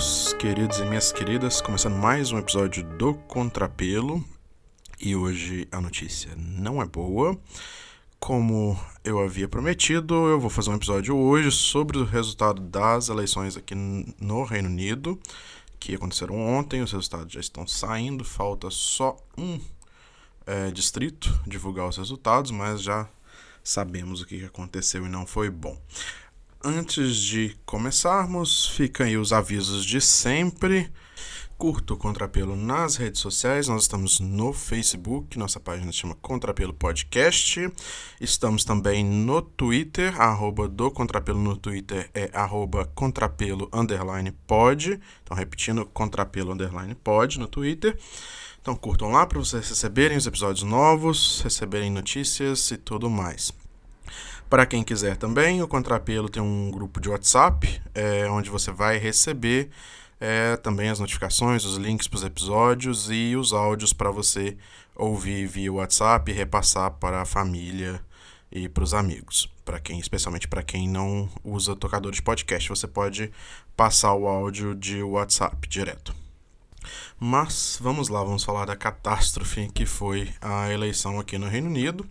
Meus queridos e minhas queridas, começando mais um episódio do Contrapelo e hoje a notícia não é boa. Como eu havia prometido, eu vou fazer um episódio hoje sobre o resultado das eleições aqui no Reino Unido, que aconteceram ontem. Os resultados já estão saindo, falta só um é, distrito divulgar os resultados, mas já sabemos o que aconteceu e não foi bom. Antes de começarmos, ficam aí os avisos de sempre. Curta o Contrapelo nas redes sociais. Nós estamos no Facebook, nossa página se chama Contrapelo Podcast. Estamos também no Twitter, arroba do Contrapelo no Twitter é arroba contrapelo underline pod. Então, repetindo, contrapelo underline pod no Twitter. Então, curtam lá para vocês receberem os episódios novos, receberem notícias e tudo mais. Para quem quiser também, o Contrapelo tem um grupo de WhatsApp, é, onde você vai receber é, também as notificações, os links para os episódios e os áudios para você ouvir via WhatsApp e repassar para a família e para os amigos. Para quem, especialmente para quem não usa tocador de podcast, você pode passar o áudio de WhatsApp direto. Mas vamos lá, vamos falar da catástrofe que foi a eleição aqui no Reino Unido.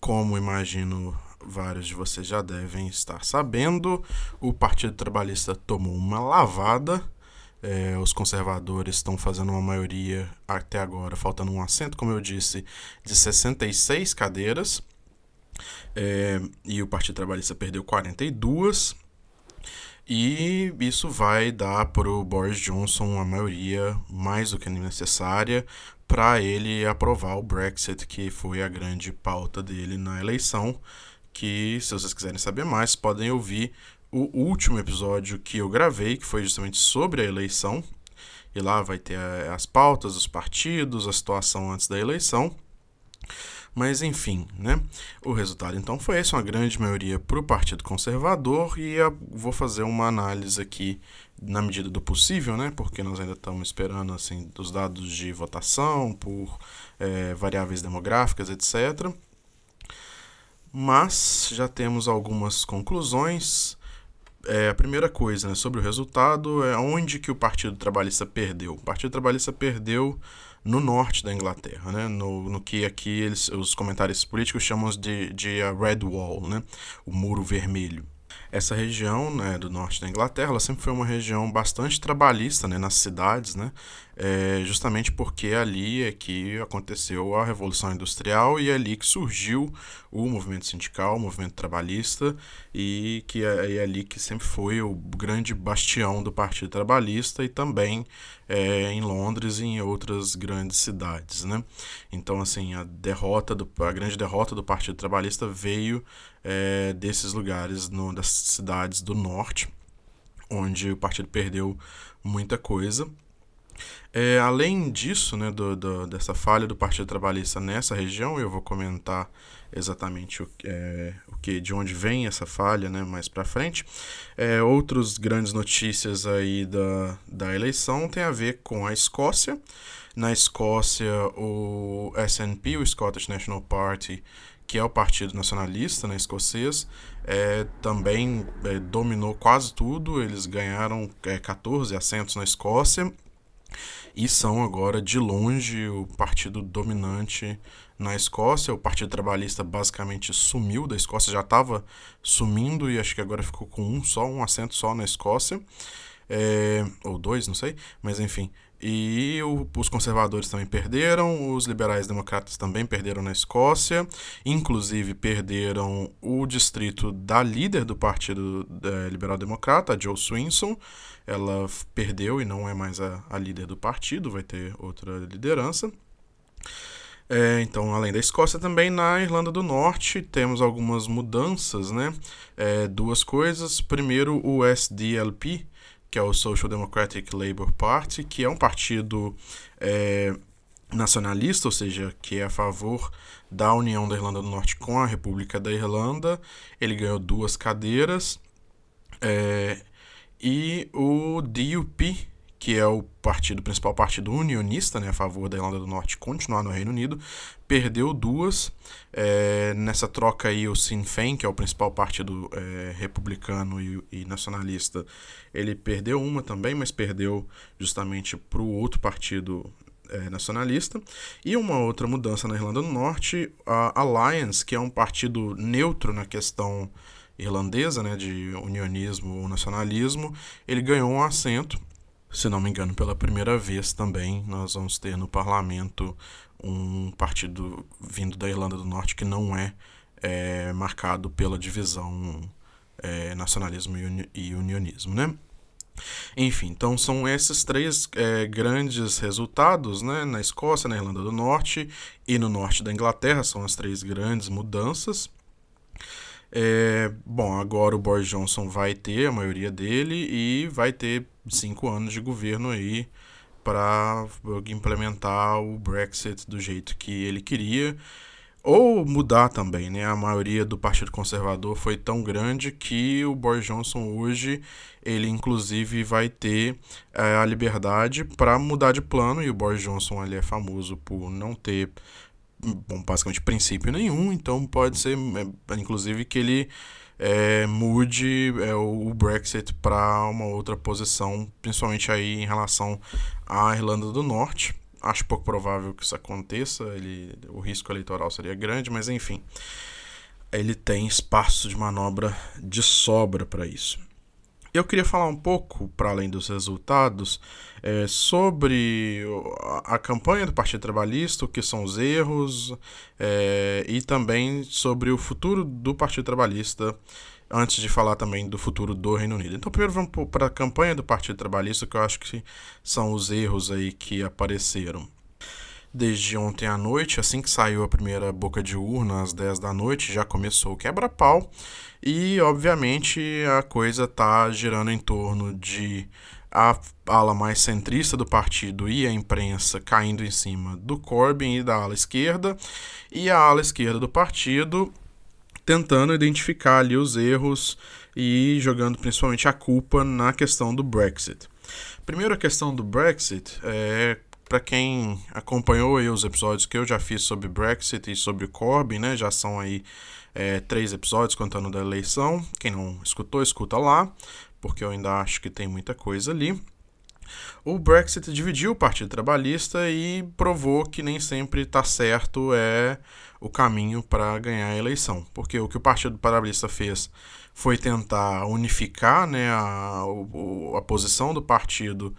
Como imagino vários de vocês já devem estar sabendo, o Partido Trabalhista tomou uma lavada é, os conservadores estão fazendo uma maioria até agora, faltando um assento, como eu disse, de 66 cadeiras. É, e o Partido Trabalhista perdeu 42. E isso vai dar para o Boris Johnson uma maioria mais do que necessária para ele aprovar o Brexit, que foi a grande pauta dele na eleição. Que, se vocês quiserem saber mais, podem ouvir o último episódio que eu gravei, que foi justamente sobre a eleição. E lá vai ter eh, as pautas dos partidos, a situação antes da eleição. Mas enfim, né? O resultado então foi esse, uma grande maioria para o Partido Conservador e vou fazer uma análise aqui na medida do possível, né? Porque nós ainda estamos esperando assim dos dados de votação por é, variáveis demográficas, etc. Mas já temos algumas conclusões é, a primeira coisa né, sobre o resultado é onde que o Partido Trabalhista perdeu. O Partido Trabalhista perdeu no norte da Inglaterra, né, no, no que aqui eles, os comentários políticos chamam de, de Red Wall, né, o muro vermelho. Essa região né, do norte da Inglaterra ela sempre foi uma região bastante trabalhista né, nas cidades, né, é, justamente porque ali é que aconteceu a Revolução Industrial e é ali que surgiu o movimento sindical, o movimento trabalhista, e que é, é ali que sempre foi o grande bastião do Partido Trabalhista e também é, em Londres e em outras grandes cidades. Né? Então, assim, a derrota do, a grande derrota do Partido Trabalhista veio é, desses lugares, no, das cidades do norte, onde o partido perdeu muita coisa. É, além disso, né, do, do, dessa falha do Partido Trabalhista nessa região, eu vou comentar exatamente o, é, o que, de onde vem essa falha, né, mais para frente. É, outras grandes notícias aí da, da eleição tem a ver com a Escócia. Na Escócia, o SNP, o Scottish National Party, que é o Partido Nacionalista né, escocês, é, também é, dominou quase tudo. Eles ganharam é, 14 assentos na Escócia e são agora de longe o partido dominante na Escócia. O Partido Trabalhista basicamente sumiu da Escócia, já estava sumindo e acho que agora ficou com um só, um assento só na Escócia. É, ou dois, não sei, mas enfim. E o, os conservadores também perderam, os liberais democratas também perderam na Escócia, inclusive perderam o distrito da líder do Partido é, Liberal Democrata, a Joe Swinson. Ela perdeu e não é mais a, a líder do partido, vai ter outra liderança. É, então, além da Escócia, também na Irlanda do Norte temos algumas mudanças, né? É, duas coisas. Primeiro, o SDLP, que é o Social Democratic Labour Party, que é um partido é, nacionalista, ou seja, que é a favor da união da Irlanda do Norte com a República da Irlanda. Ele ganhou duas cadeiras. É, e o DUP, que é o partido principal partido unionista, né, a favor da Irlanda do Norte continuar no Reino Unido, perdeu duas. É, nessa troca aí, o Sinn Féin, que é o principal partido é, republicano e, e, nacionalista, ele perdeu uma também, mas perdeu justamente para o outro partido é, nacionalista. E uma outra mudança na Irlanda do Norte, a Alliance, que é um partido neutro na questão irlandesa, né, de unionismo ou nacionalismo, ele ganhou um assento. Se não me engano, pela primeira vez também nós vamos ter no parlamento um partido vindo da Irlanda do Norte que não é, é marcado pela divisão é, nacionalismo e unionismo, né? Enfim, então são esses três é, grandes resultados né, na Escócia, na Irlanda do Norte e no norte da Inglaterra, são as três grandes mudanças. É, bom, agora o Boris Johnson vai ter a maioria dele e vai ter cinco anos de governo aí para implementar o Brexit do jeito que ele queria ou mudar também, né? A maioria do Partido Conservador foi tão grande que o Boris Johnson hoje ele inclusive vai ter é, a liberdade para mudar de plano e o Boris Johnson ele é famoso por não ter bom, basicamente princípio nenhum, então pode ser, é, inclusive, que ele é, mude é, o Brexit para uma outra posição, principalmente aí em relação à Irlanda do Norte. Acho pouco provável que isso aconteça, ele, o risco eleitoral seria grande, mas enfim, ele tem espaço de manobra de sobra para isso. Eu queria falar um pouco, para além dos resultados, é, sobre a, campanha do Partido Trabalhista, o que são os erros, é, e também sobre o futuro do Partido Trabalhista, antes de falar também do futuro do Reino Unido. Então, primeiro vamos para a campanha do Partido Trabalhista, que eu acho que são os erros aí que apareceram desde ontem à noite, assim que saiu a primeira boca de urna, às 10 da noite, já começou o quebra-pau. E, obviamente, a coisa está girando em torno de a ala mais centrista do partido e a imprensa caindo em cima do Corbyn e da ala esquerda, e a ala esquerda do partido tentando identificar ali os erros e jogando principalmente a culpa na questão do Brexit. Primeiro, a questão do Brexit é para quem acompanhou aí os episódios que eu já fiz sobre Brexit e sobre Corbyn, né, já são aí é, três episódios contando da eleição. Quem não escutou, escuta lá, porque eu ainda acho que tem muita coisa ali. O Brexit dividiu o Partido Trabalhista e provou que nem sempre está certo é o caminho para ganhar a eleição. Porque o que o Partido Trabalhista fez foi tentar unificar né, a, a posição do partido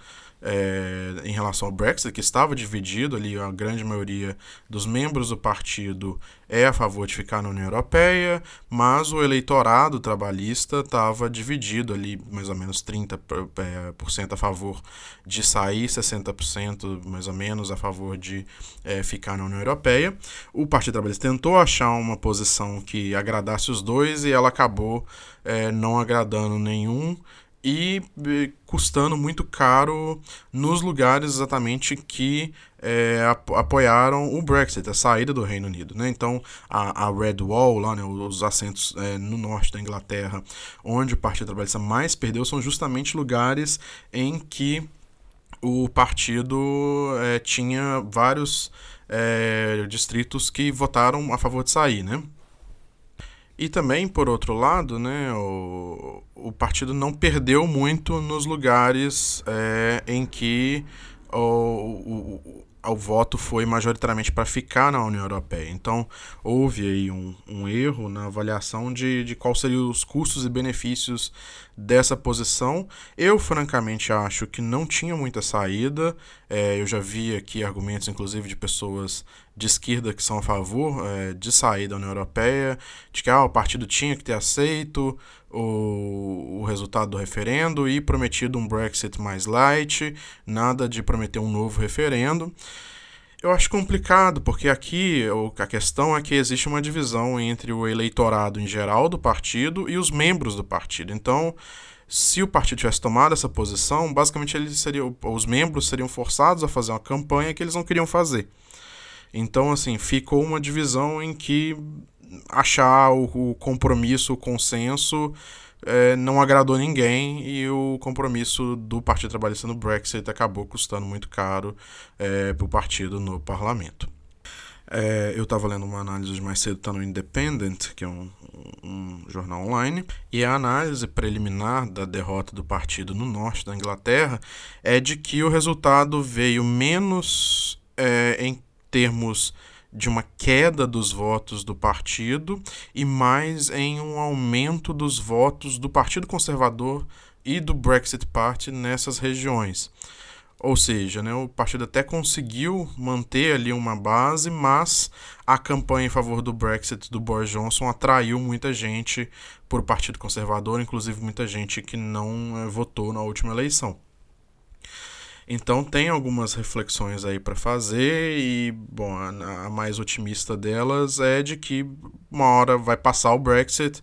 é, em relação ao Brexit, que estava dividido ali, a grande maioria dos membros do partido é a favor de ficar na União Europeia, mas o eleitorado trabalhista estava dividido ali, mais ou menos 30% é, a favor de sair, 60% mais ou menos a favor de é, ficar na União Europeia. O Partido Trabalhista tentou achar uma posição que agradasse os dois e ela acabou é, não agradando nenhum e custando muito caro nos lugares exatamente que é, apoiaram o Brexit, a saída do Reino Unido. Né? Então, a, a Red Wall, lá, né, os assentos é, no norte da Inglaterra, onde o Partido Trabalhista mais perdeu, são justamente lugares em que o partido é, tinha vários distritos que votaram a favor de sair, né? E também, por outro lado, né, o, o partido não perdeu muito nos lugares é, em que o, o, o voto foi majoritariamente para ficar na União Europeia. Então, houve aí um, um erro na avaliação de, de quais seriam os custos e benefícios dessa posição. Eu, francamente, acho que não tinha muita saída. É, eu já vi aqui argumentos, inclusive, de pessoas de esquerda que são a favor é, de sair da União Europeia, de que ah, o partido tinha que ter aceito o, o resultado do referendo e prometido um Brexit mais light, nada de prometer um novo referendo. Eu acho complicado, porque aqui a questão é que existe uma divisão entre o eleitorado em geral do partido e os membros do partido. Então, se o partido tivesse tomado essa posição, basicamente eles seriam, os membros seriam forçados a fazer uma campanha que eles não queriam fazer. Então, assim, ficou uma divisão em que achar o, o compromisso, o consenso é, não agradou ninguém e o compromisso do Partido Trabalhista no Brexit acabou custando muito caro é, para o partido no parlamento. É, eu estava lendo uma análise mais cedo, está no Independent, que é um, um, jornal online, e a análise preliminar da derrota do partido no norte da Inglaterra é de que o resultado veio menos é, em termos de uma queda dos votos do partido e mais em um aumento dos votos do Partido Conservador e do Brexit Party nessas regiões. Ou seja, né, o partido até conseguiu manter ali uma base, mas a campanha em favor do Brexit do Boris Johnson atraiu muita gente para o Partido Conservador, inclusive muita gente que não é, votou na última eleição. Então tem algumas reflexões aí para fazer e bom, a, a, mais otimista delas é de que uma hora vai passar o Brexit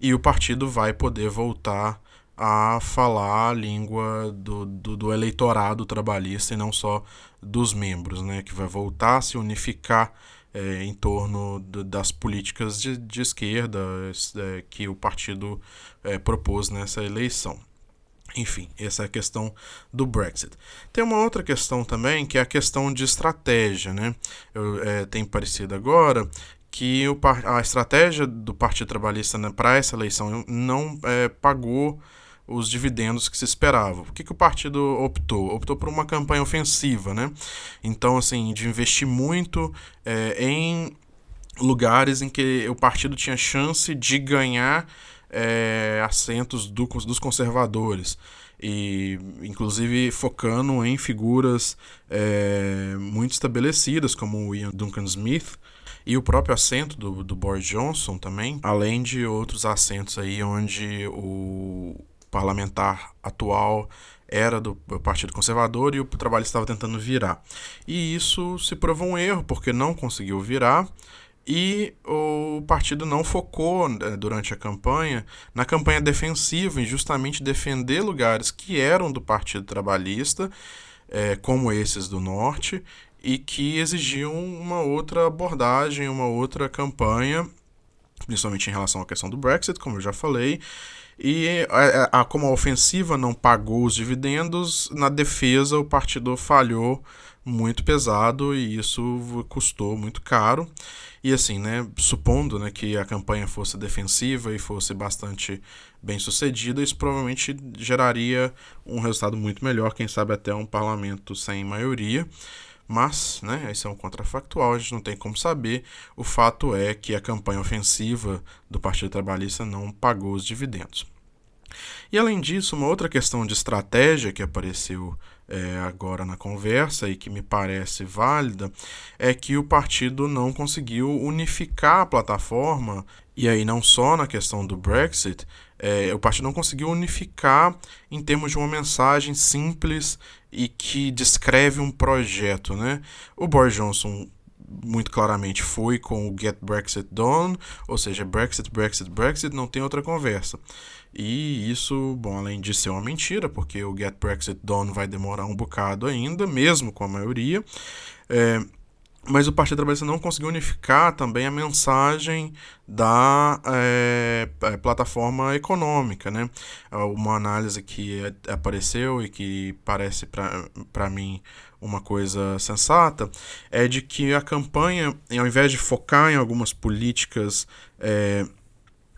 e o partido vai poder voltar a falar a língua do, do, do eleitorado trabalhista e não só dos membros, né, que vai voltar a se unificar é, em torno de, das políticas de, de esquerda é, que o partido é, propôs nessa eleição. Enfim, essa é a questão do Brexit. Tem uma outra questão também, que é a questão de estratégia. Né? Eu, é, tem parecido agora que o, a estratégia do Partido Trabalhista né, para essa eleição não é, pagou os dividendos que se esperavam. O que, que o partido optou? Optou por uma campanha ofensiva, né? Então, assim, de investir muito é, em lugares em que o partido tinha chance de ganhar é, assentos do, dos conservadores e inclusive focando em figuras é, muito estabelecidas como o Ian Duncan Smith e o próprio assento do, do Boris Johnson também, além de outros assentos aí onde o parlamentar atual era do Partido Conservador e o trabalho estava tentando virar. E isso se provou um erro porque não conseguiu virar e o partido não focou né, durante a campanha na campanha defensiva, em justamente defender lugares que eram do Partido Trabalhista, é, como esses do Norte, e que exigiam uma outra abordagem, uma outra campanha, principalmente em relação à questão do Brexit, como eu já falei. E a, a, como a ofensiva não pagou os dividendos, na defesa o partido falhou muito pesado e isso custou muito caro. E assim, né, supondo né, que a campanha fosse defensiva e fosse bastante bem sucedida, isso provavelmente geraria um resultado muito melhor, quem sabe até um parlamento sem maioria. Mas, né, esse é um contrafactual, a gente não tem como saber. O fato é que a campanha ofensiva do Partido Trabalhista não pagou os dividendos. E além disso, uma outra questão de estratégia que apareceu é, agora na conversa e que me parece válida é que o partido não conseguiu unificar a plataforma, e aí não só na questão do Brexit, é, o partido não conseguiu unificar em termos de uma mensagem simples e que descreve um projeto. Né? O Boris Johnson muito claramente foi com o Get Brexit Done, ou seja, Brexit, Brexit, Brexit, não tem outra conversa. E isso, bom, além de ser uma mentira, porque o Get Brexit Done vai demorar um bocado ainda, mesmo com a maioria. É, mas o Partido Trabalhista não conseguiu unificar também a mensagem da é, é plataforma econômica. Né? Uma análise que apareceu e que parece para mim uma coisa sensata é de que a campanha, ao invés de focar em algumas políticas é,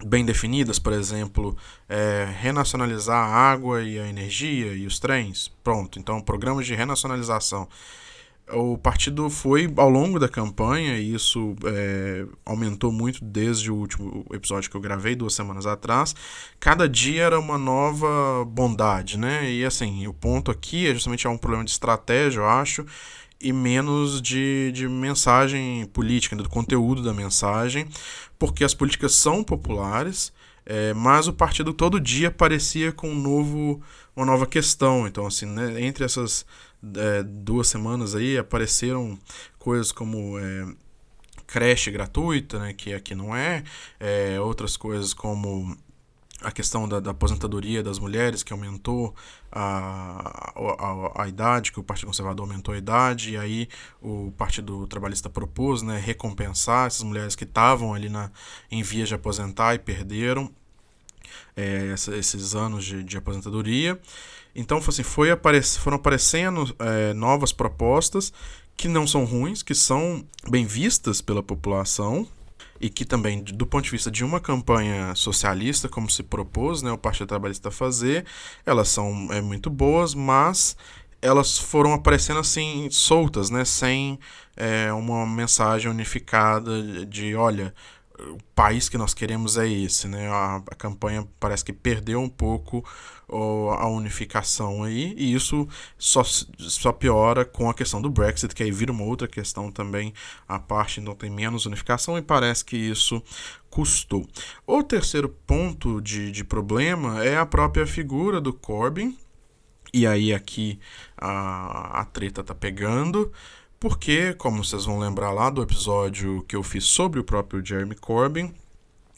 bem definidas, por exemplo, é, renacionalizar a água e a energia e os trens, pronto. Então, programas de renacionalização. O partido foi ao longo da campanha, e isso é, aumentou muito desde o último episódio que eu gravei duas semanas atrás. Cada dia era uma nova bondade, né? E assim, o ponto aqui é justamente é um problema de estratégia, eu acho, e menos de, de mensagem política, do conteúdo da mensagem, porque as políticas são populares, é, mas o partido todo dia aparecia com um novo, uma nova questão. Então, assim, né, entre essas é, duas semanas aí apareceram coisas como é, creche gratuita, né, que aqui não é, é outras coisas como a questão da, da, aposentadoria das mulheres, que aumentou a, a, a, idade, que o Partido Conservador aumentou a idade, e aí o Partido Trabalhista propôs né, recompensar essas mulheres que estavam ali na, em vias de aposentar e perderam. é, essa, esses anos de, de aposentadoria. Então, assim, foi aparec foram aparecendo é, novas propostas que não são ruins, que são bem vistas pela população e que também, do ponto de vista de uma campanha socialista, como se propôs né, o Partido Trabalhista fazer, elas são é, muito boas, mas elas foram aparecendo assim soltas, né, sem é, uma mensagem unificada de, olha, o país que nós queremos é esse, né? A, a campanha parece que perdeu um pouco a unificação aí, e isso só, só piora com a questão do Brexit, que aí vira uma outra questão também, a parte não tem menos unificação, e parece que isso custou. O terceiro ponto de, de problema é a própria figura do Corbyn, e aí aqui a, a treta tá pegando, porque, como vocês vão lembrar lá do episódio que eu fiz sobre o próprio Jeremy Corbyn,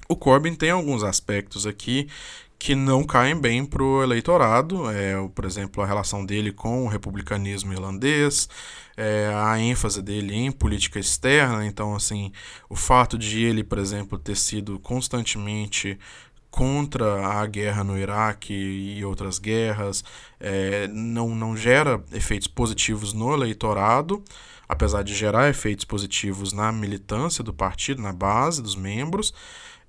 o Corbyn tem alguns aspectos aqui que não caem bem para o eleitorado, é, por exemplo, a relação dele com o republicanismo irlandês, é, a ênfase dele em política externa, então, assim, o fato de ele, por exemplo, ter sido constantemente contra a guerra no Iraque e outras guerras, é, não, não gera efeitos positivos no eleitorado, apesar de gerar efeitos positivos na militância do partido, na base dos membros,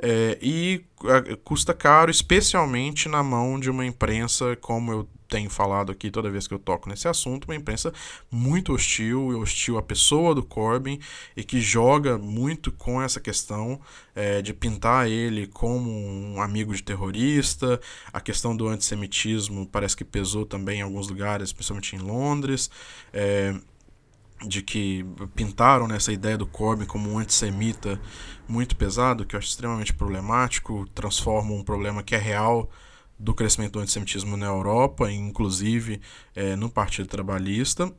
é, e é, custa caro, especialmente na mão de uma imprensa, como eu tenho falado aqui toda vez que eu toco nesse assunto, uma imprensa muito hostil, hostil à pessoa do Corbyn e que joga muito com essa questão é, de pintar ele como um amigo de terrorista. A questão do antissemitismo parece que pesou também em alguns lugares, especialmente em Londres. É, de que pintaram nessa ideia do Corbyn como um antissemita muito pesado, que eu acho extremamente problemático, transforma um problema que é real do crescimento do antissemitismo na Europa, inclusive é, no Partido Trabalhista,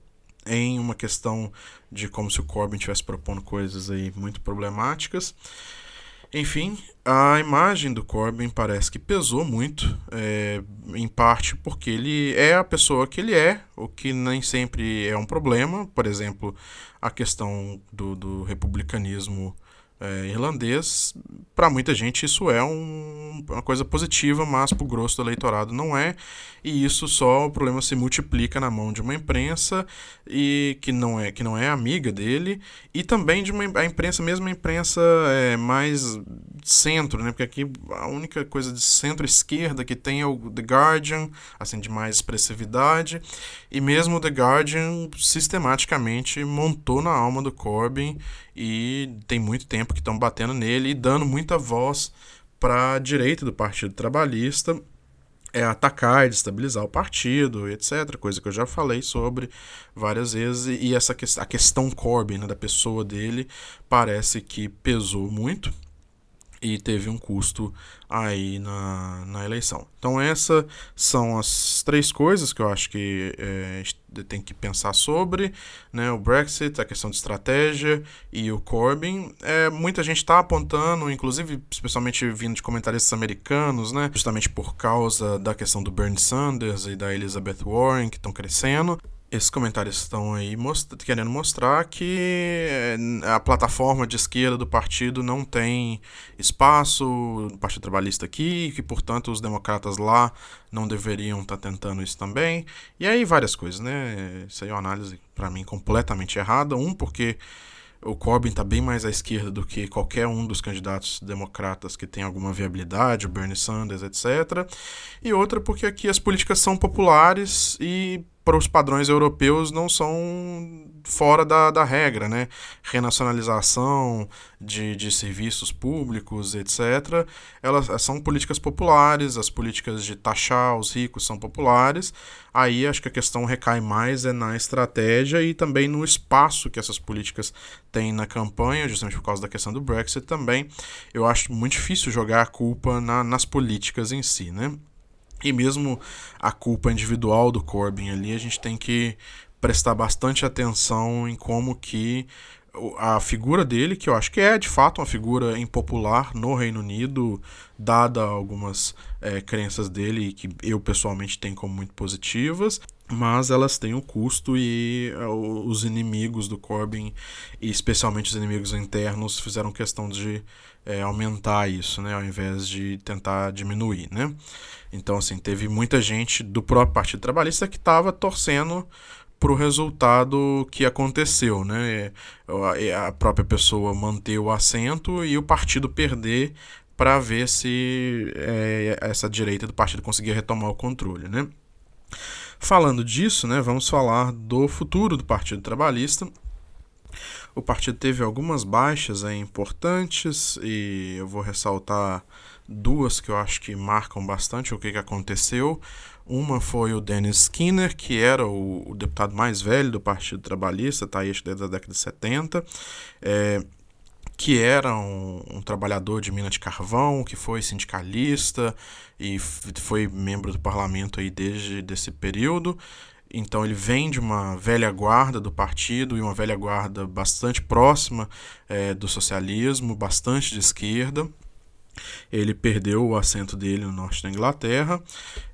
em uma questão de como se o Corbyn estivesse propondo coisas aí muito problemáticas. Enfim, a imagem do Corbyn parece que pesou muito, é, em parte porque ele é a pessoa que ele é, o que nem sempre é um problema. Por exemplo, a questão do, do republicanismo é, irlandês, para muita gente isso é um, uma coisa positiva, mas para o grosso do eleitorado não é, e isso só o problema se multiplica na mão de uma imprensa e que não é que não é amiga dele e também de uma a imprensa mesmo a imprensa é, mais centro, né? Porque aqui a única coisa de centro-esquerda que tem é o The Guardian, assim de mais expressividade, e mesmo o The Guardian sistematicamente montou na alma do Corbyn e tem muito tempo que estão batendo nele e dando muita voz para a direita do Partido Trabalhista é atacar e destabilizar o partido, etc. Coisa que eu já falei sobre várias vezes. E essa que, a questão Corbyn, né, da pessoa dele, parece que pesou muito e teve um custo aí na, na eleição. Então essas são as três coisas que eu acho que é, tem que pensar sobre, né? O Brexit, a questão de estratégia e o Corbyn. É, muita gente está apontando, inclusive especialmente vindo de comentaristas americanos, né? Justamente por causa da questão do Bernie Sanders e da Elizabeth Warren que estão crescendo esses comentários estão aí most querendo mostrar que eh, a plataforma de esquerda do partido não tem espaço no Partido Trabalhista aqui, que portanto os democratas lá não deveriam estar tá tentando isso também. E aí várias coisas, né? Isso aí é uma análise para mim completamente errada. Um, porque o Corbyn está bem mais à esquerda do que qualquer um dos candidatos democratas que tem alguma viabilidade, o Bernie Sanders, etc. E outra porque aqui as políticas são populares e para os padrões europeus não são fora da, da regra, né? Renacionalização de, de serviços públicos, etc. Elas são políticas populares, as políticas de taxar os ricos são populares. Aí acho que a questão recai mais é na estratégia e também no espaço que essas políticas têm na campanha, justamente por causa da questão do Brexit também. Eu acho muito difícil jogar a culpa na, nas políticas em si, né? E mesmo a culpa individual do Corbyn ali, a gente tem que prestar bastante atenção em como que a figura dele, que eu acho que é de fato uma figura impopular no Reino Unido, dada algumas é, crenças dele, que eu pessoalmente tenho como muito positivas, mas elas têm o um custo e é, os inimigos do Corbyn, e especialmente os inimigos internos, fizeram questão de é, aumentar isso, né, ao invés de tentar diminuir, né. Então, assim, teve muita gente do próprio Partido Trabalhista que estava torcendo para o resultado que aconteceu, né? A própria pessoa manter o assento e o partido perder para ver se é, essa direita do partido conseguia retomar o controle, né? Falando disso, né, vamos falar do futuro do Partido Trabalhista. O partido teve algumas baixas aí, importantes e eu vou ressaltar duas que eu acho que marcam bastante o que, que aconteceu. Uma foi o Dennis Skinner, que era o, o deputado mais velho do Partido Trabalhista, tá aí desde a década de 70, é, que era um, um, trabalhador de mina de carvão, que foi sindicalista e foi membro do parlamento aí desde esse período. Então ele vem de uma velha guarda do partido e uma velha guarda bastante próxima é, do socialismo, bastante de esquerda. Ele perdeu o assento dele no norte da Inglaterra.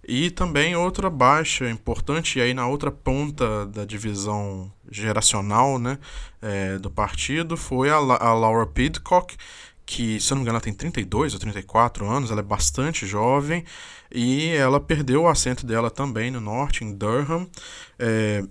E também outra baixa importante, e aí na outra ponta da divisão geracional né, é, do partido, foi a, a Laura Pidcock, que, se eu não me engano, ela tem 32 ou 34 anos, ela é bastante jovem, e ela perdeu o assento dela também no norte, em Durham. É,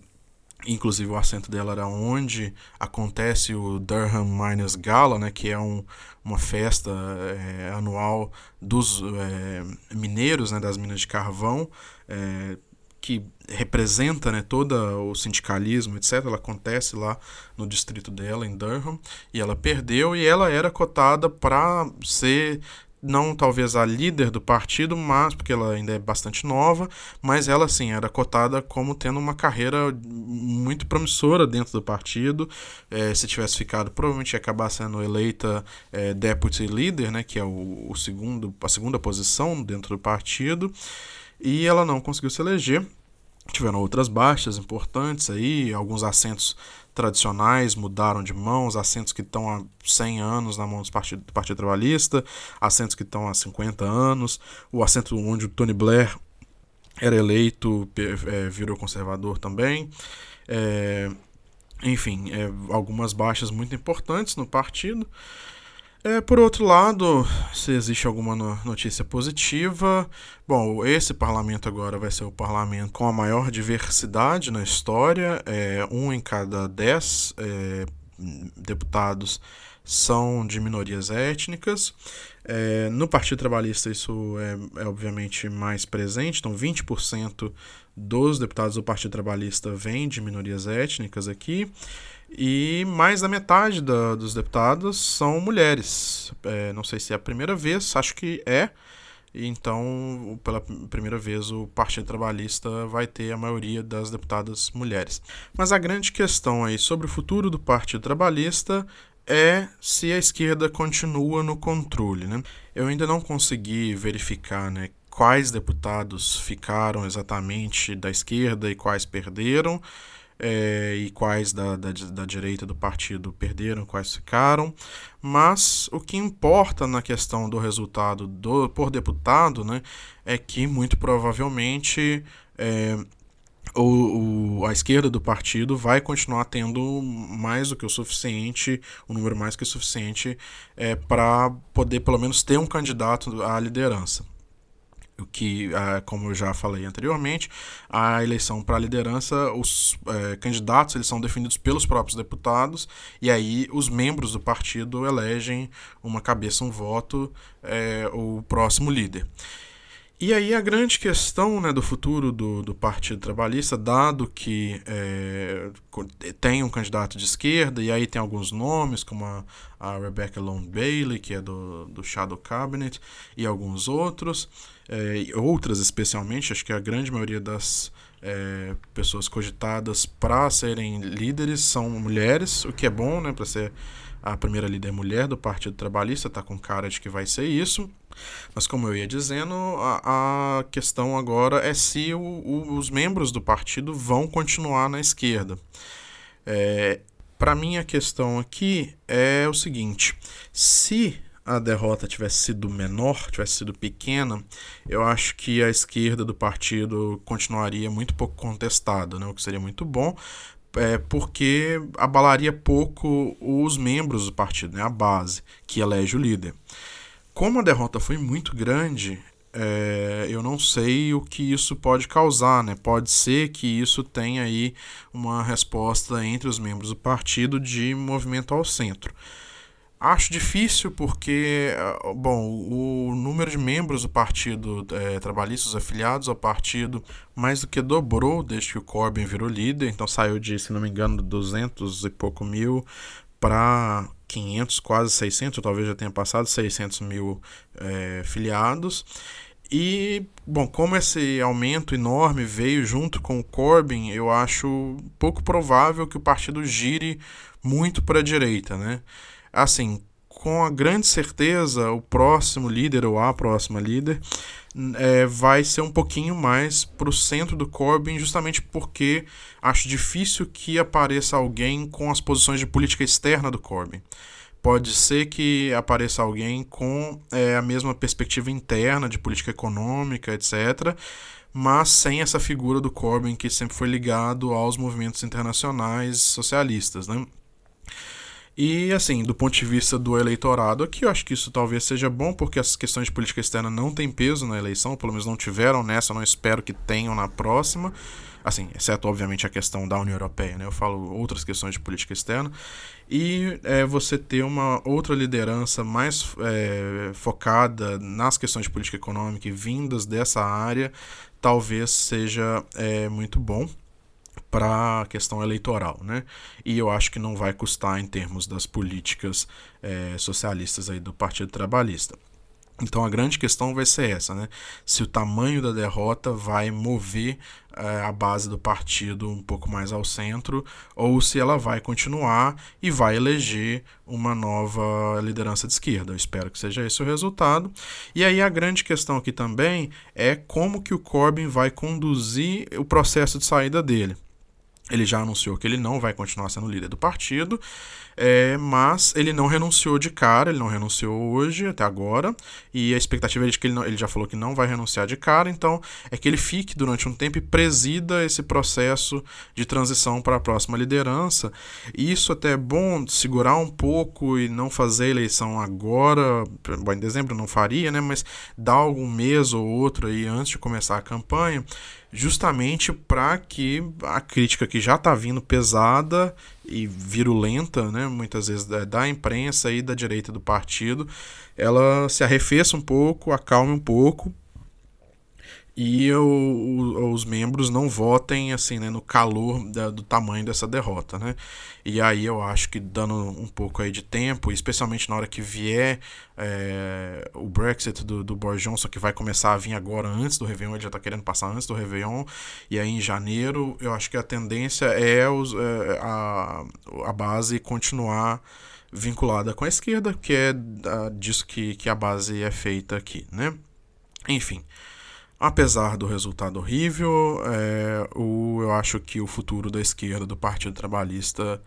Inclusive o assento dela era onde acontece o Durham Miners Gala, né, que é um, uma festa é, anual dos é, mineiros né, das minas de carvão, é, que representa né, todo o sindicalismo, etc. Ela acontece lá no distrito dela, em Durham, e ela perdeu e ela era cotada para ser não talvez a líder do partido, mas porque ela ainda é bastante nova, mas ela sim era cotada como tendo uma carreira muito promissora dentro do partido. É, se tivesse ficado, provavelmente ia acabar sendo eleita é, deputy leader, né, que é o, o segundo, a segunda posição dentro do partido, e ela não conseguiu se eleger. Tiveram outras baixas importantes aí, alguns assentos tradicionais mudaram de mãos, assentos que estão há 100 anos na mão do Partido, do partido Trabalhista, assentos que estão há 50 anos, o assento onde o Tony Blair era eleito é, virou conservador também. É, enfim, é, algumas baixas muito importantes no partido. É, por outro lado, se existe alguma notícia positiva, bom, esse parlamento agora vai ser o parlamento com a maior diversidade na história, é, um em cada dez é, deputados são de minorias étnicas. É, no Partido Trabalhista isso é, é, obviamente mais presente, então 20% dos deputados do Partido Trabalhista vêm de minorias étnicas aqui. E mais da metade da, dos deputados são mulheres. É, não sei se é a primeira vez, acho que é. Então, pela primeira vez, o Partido Trabalhista vai ter a maioria das deputadas mulheres. Mas a grande questão aí sobre o futuro do Partido Trabalhista é se a esquerda continua no controle. Né? Eu ainda não consegui verificar né, quais deputados ficaram exatamente da esquerda e quais perderam é, e quais da, da, da direita do partido perderam, quais ficaram. Mas o que importa na questão do resultado do, por deputado né, é que muito provavelmente é, o, o, a esquerda do partido vai continuar tendo mais do que o suficiente, um número mais que o suficiente, é, para poder pelo menos ter um candidato à liderança que, ah, como eu já falei anteriormente, a eleição para a liderança, os é, candidatos eles são definidos pelos próprios deputados e aí os membros do partido elegem uma cabeça, um voto, é, o próximo líder. E aí a grande questão né, do futuro do, do Partido Trabalhista, dado que é, tem um candidato de esquerda, e aí tem alguns nomes, como a, a Rebecca Long Bailey, que é do, do Shadow Cabinet, e alguns outros, é, outras especialmente, acho que a grande maioria das é, pessoas cogitadas para serem líderes são mulheres, o que é bom né, para ser a primeira líder mulher do Partido Trabalhista, está com cara de que vai ser isso. Mas, como eu ia dizendo, a, a questão agora é se o, o, os membros do partido vão continuar na esquerda. É, Para mim, a questão aqui é o seguinte: se a derrota tivesse sido menor, tivesse sido pequena, eu acho que a esquerda do partido continuaria muito pouco contestada, né? o que seria muito bom, é, porque abalaria pouco os membros do partido, né? a base, que elege o líder. Como a derrota foi muito grande, é, eu não sei o que isso pode causar, né? Pode ser que isso tenha aí uma resposta entre os membros do partido de movimento ao centro. Acho difícil porque, ah, bom, o número de membros do Partido é, Trabalhista, os afiliados ao partido, mais do que dobrou desde que o Corbyn virou líder, então saiu de, se não me engano, 200 e pouco mil para 500, quase 600, talvez já tenha passado 600 mil é, filiados. E, bom, como esse aumento enorme veio junto com o Corbyn, eu acho pouco provável que o partido gire muito para a direita, né? assim, com a grande certeza, o próximo líder ou a próxima líder é, vai ser um pouquinho mais para o centro do Corbyn, justamente porque acho difícil que apareça alguém com as posições de política externa do Corbyn. Pode ser que apareça alguém com é, a mesma perspectiva interna de política econômica, etc., mas sem essa figura do Corbyn que sempre foi ligado aos movimentos internacionais socialistas. Né? E, assim, do ponto de vista do eleitorado aqui, eu acho que isso talvez seja bom, porque as questões de política externa não têm peso na eleição, pelo menos não tiveram nessa, não espero que tenham na próxima. Assim, exceto, obviamente, a questão da União Europeia, né? Eu falo outras questões de política externa. E é, você ter uma outra liderança mais é, focada nas questões de política econômica e vindas dessa área, talvez seja é, muito bom para a questão eleitoral, né? E eu acho que não vai custar em termos das políticas é, socialistas aí do Partido Trabalhista. Então a grande questão vai ser essa, né? Se o tamanho da derrota vai mover é, a base do partido um pouco mais ao centro, ou se ela vai continuar e vai eleger uma nova liderança de esquerda. Eu espero que seja esse o resultado. E aí a grande questão aqui também é como que o Corbyn vai conduzir o processo de saída dele. Ele já anunciou que ele não vai continuar sendo líder do partido, é, mas ele não renunciou de cara, ele não renunciou hoje, até agora, e a expectativa é de que ele, não, ele já falou que não vai renunciar de cara, então é que ele fique durante um tempo e presida esse processo de transição para a próxima liderança. Isso até é bom segurar um pouco e não fazer eleição agora, em dezembro não faria, né, mas dar algum mês ou outro aí antes de começar a campanha justamente para que a crítica que já está vindo pesada e virulenta, né, muitas vezes da, imprensa e da direita do partido, ela se arrefeça um pouco, acalme um pouco e os membros não votem assim né, no calor da, do tamanho dessa derrota né? E aí eu acho que dando um pouco aí de tempo especialmente na hora que vier é, o Brexit do, do Boris Johnson que vai começar a vir agora antes do Réveillon ele já está querendo passar antes do Réveillon e aí em janeiro eu acho que a tendência é, os, é a, a base continuar vinculada com a esquerda que é disso que, que a base é feita aqui né? Enfim Apesar do resultado horrível, é, o, eu acho que o futuro da esquerda, do Partido Trabalhista,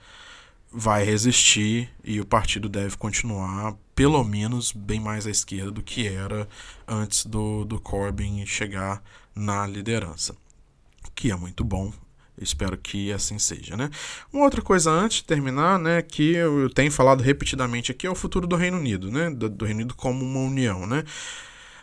vai resistir e o partido deve continuar, pelo menos, bem mais à esquerda do que era antes do, do Corbyn chegar na liderança. Que é muito bom, Espero que assim seja, né? Uma outra coisa antes de terminar, né, que eu tenho falado repetidamente aqui é o futuro do Reino Unido, né? Do, do Reino Unido como uma união, né?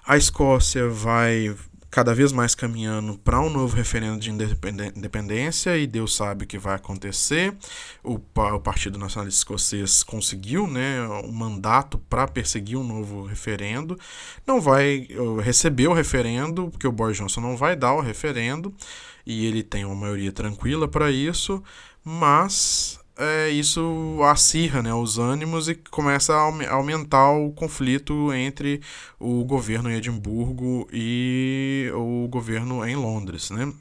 A Escócia vai cada vez mais caminhando para um novo referendo de independência e Deus sabe o que vai acontecer. O, o Partido Nacionalista Escocês conseguiu né, um mandato para perseguir um novo referendo. Não vai receber o referendo, porque o Boris Johnson não vai dar o referendo e ele tem uma maioria tranquila para isso, mas é, isso acirra né, os ânimos e começa a aumentar o conflito entre o governo em Edimburgo e o governo em Londres. Né?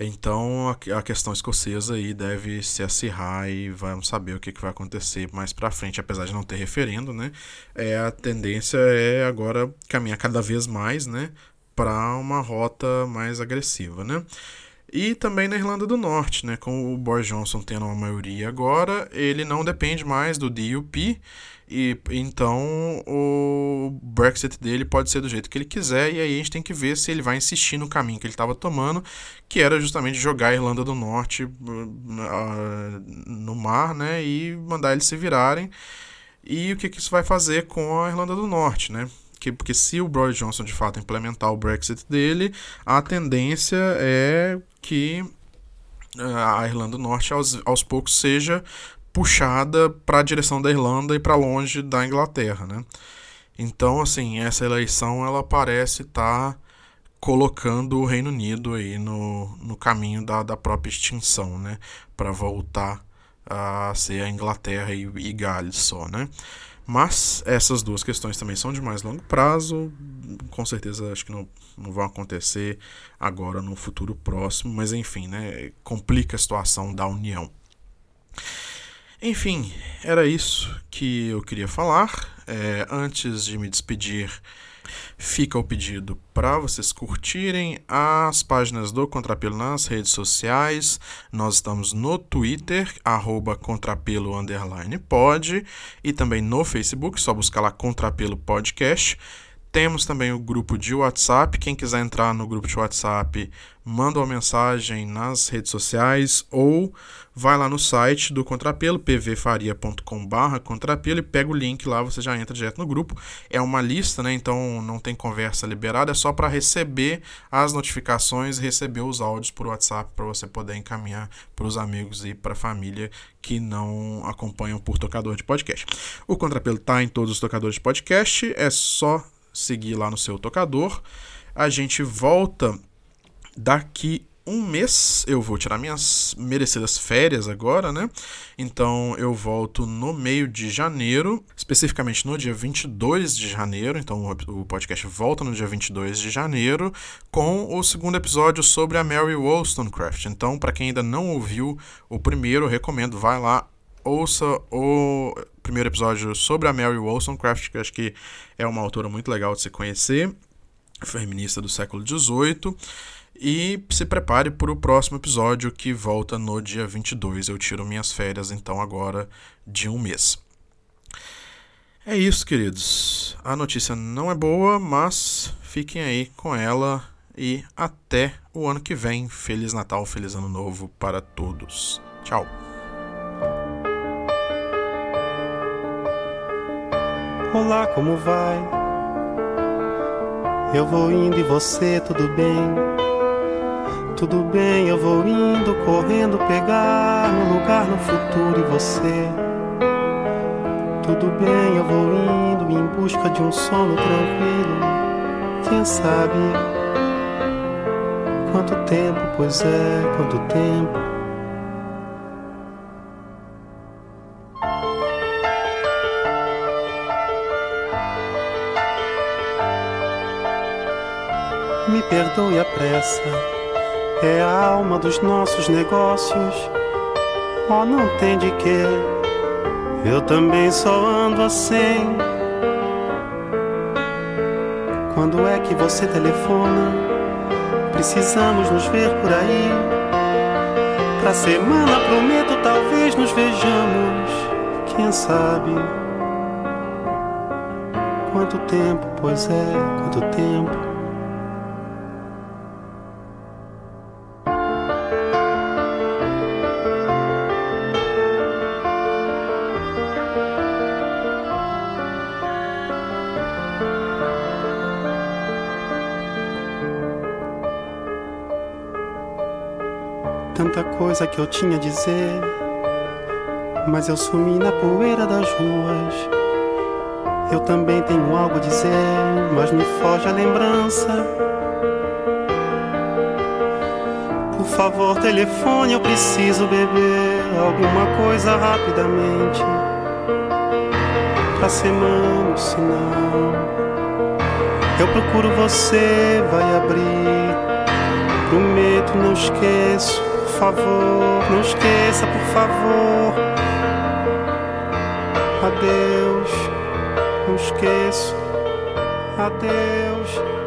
Então a, questão escocesa aí deve se acirrar e vamos saber o que, vai acontecer mais para frente, apesar de não ter referendo, né? É, a tendência é agora caminhar cada vez mais, né, para uma rota mais agressiva, né? E também na Irlanda do Norte, né? Com o Boris Johnson tendo uma maioria agora, ele não depende mais do DUP e então o Brexit dele pode ser do jeito que ele quiser, e aí a gente tem que ver se ele vai insistir no caminho que ele estava tomando, que era justamente jogar a Irlanda do Norte uh, no mar, né, e mandar eles se virarem. E o que, que isso vai fazer com a Irlanda do Norte, né? Que, porque se o Boris Johnson de fato implementar o Brexit dele, a tendência é que uh, a Irlanda do Norte aos, aos poucos seja puxada para a direção da Irlanda e para longe da Inglaterra, né? Então, assim, essa eleição ela parece estar tá colocando o Reino Unido aí no, no caminho da, da própria extinção, né? Para voltar a ser a Inglaterra e, e Gales só, né? Mas essas duas questões também são de mais longo prazo, com certeza acho que não, não vão acontecer agora no futuro próximo, mas enfim, né? Complica a situação da União. Enfim, era isso que eu queria falar. É, antes de me despedir, fica o pedido para vocês curtirem as páginas do Contrapelo nas redes sociais. Nós estamos no Twitter, arroba Contrapelo Pod, e também no Facebook, só buscar lá Contrapelo Podcast. Temos também o grupo de WhatsApp. Quem quiser entrar no grupo de WhatsApp, manda uma mensagem nas redes sociais ou vai lá no site do Contrapelo, pvfaria.com.br Contrapelo e pega o link lá, você já entra direto no grupo. É uma lista, né? Então não tem conversa liberada, é só para receber as notificações, receber os áudios por WhatsApp para você poder encaminhar para os amigos e para a família que não acompanham por tocador de podcast. O Contrapelo está em todos os tocadores de podcast, é só seguir lá no seu tocador. A gente volta daqui um mês. Eu vou tirar minhas merecidas férias agora, né? Então eu volto no meio de janeiro, especificamente no dia 22 de janeiro. Então o podcast volta no dia 22 de janeiro com o segundo episódio sobre a Mary Wollstonecraft. Então, para quem ainda não ouviu o primeiro, recomendo, vai lá, ouça o primeiro episódio sobre a Mary Wollstonecraft, que acho que é uma autora muito legal de se conhecer, feminista do século XVIII. E se prepare para o próximo episódio que volta no dia 22. Eu tiro minhas férias então agora de um mês. É isso, queridos. A notícia não é boa, mas fiquem aí com ela e até o ano que vem. Feliz Natal, feliz Ano Novo para todos. Tchau. Olá, como vai? Eu vou indo e você, tudo bem? Tudo bem, eu vou indo, correndo, pegar no lugar no futuro e você. Tudo bem, eu vou indo em busca de um sono tranquilo. Quem sabe? Quanto tempo, pois é, quanto tempo. Perdoe a pressa. É a alma dos nossos negócios. Oh, não tem de quê. Eu também só ando assim. Quando é que você telefona? Precisamos nos ver por aí. Pra semana prometo, talvez nos vejamos. Quem sabe? Quanto tempo, pois é, quanto tempo. Tanta coisa que eu tinha a dizer, mas eu sumi na poeira das ruas. Eu também tenho algo a dizer, mas me foge a lembrança. Por favor, telefone, eu preciso beber alguma coisa rapidamente. Pra semana, sinal. Eu procuro você, vai abrir. Prometo, não esqueço favor, não esqueça, por favor. Adeus, não esqueço. Adeus.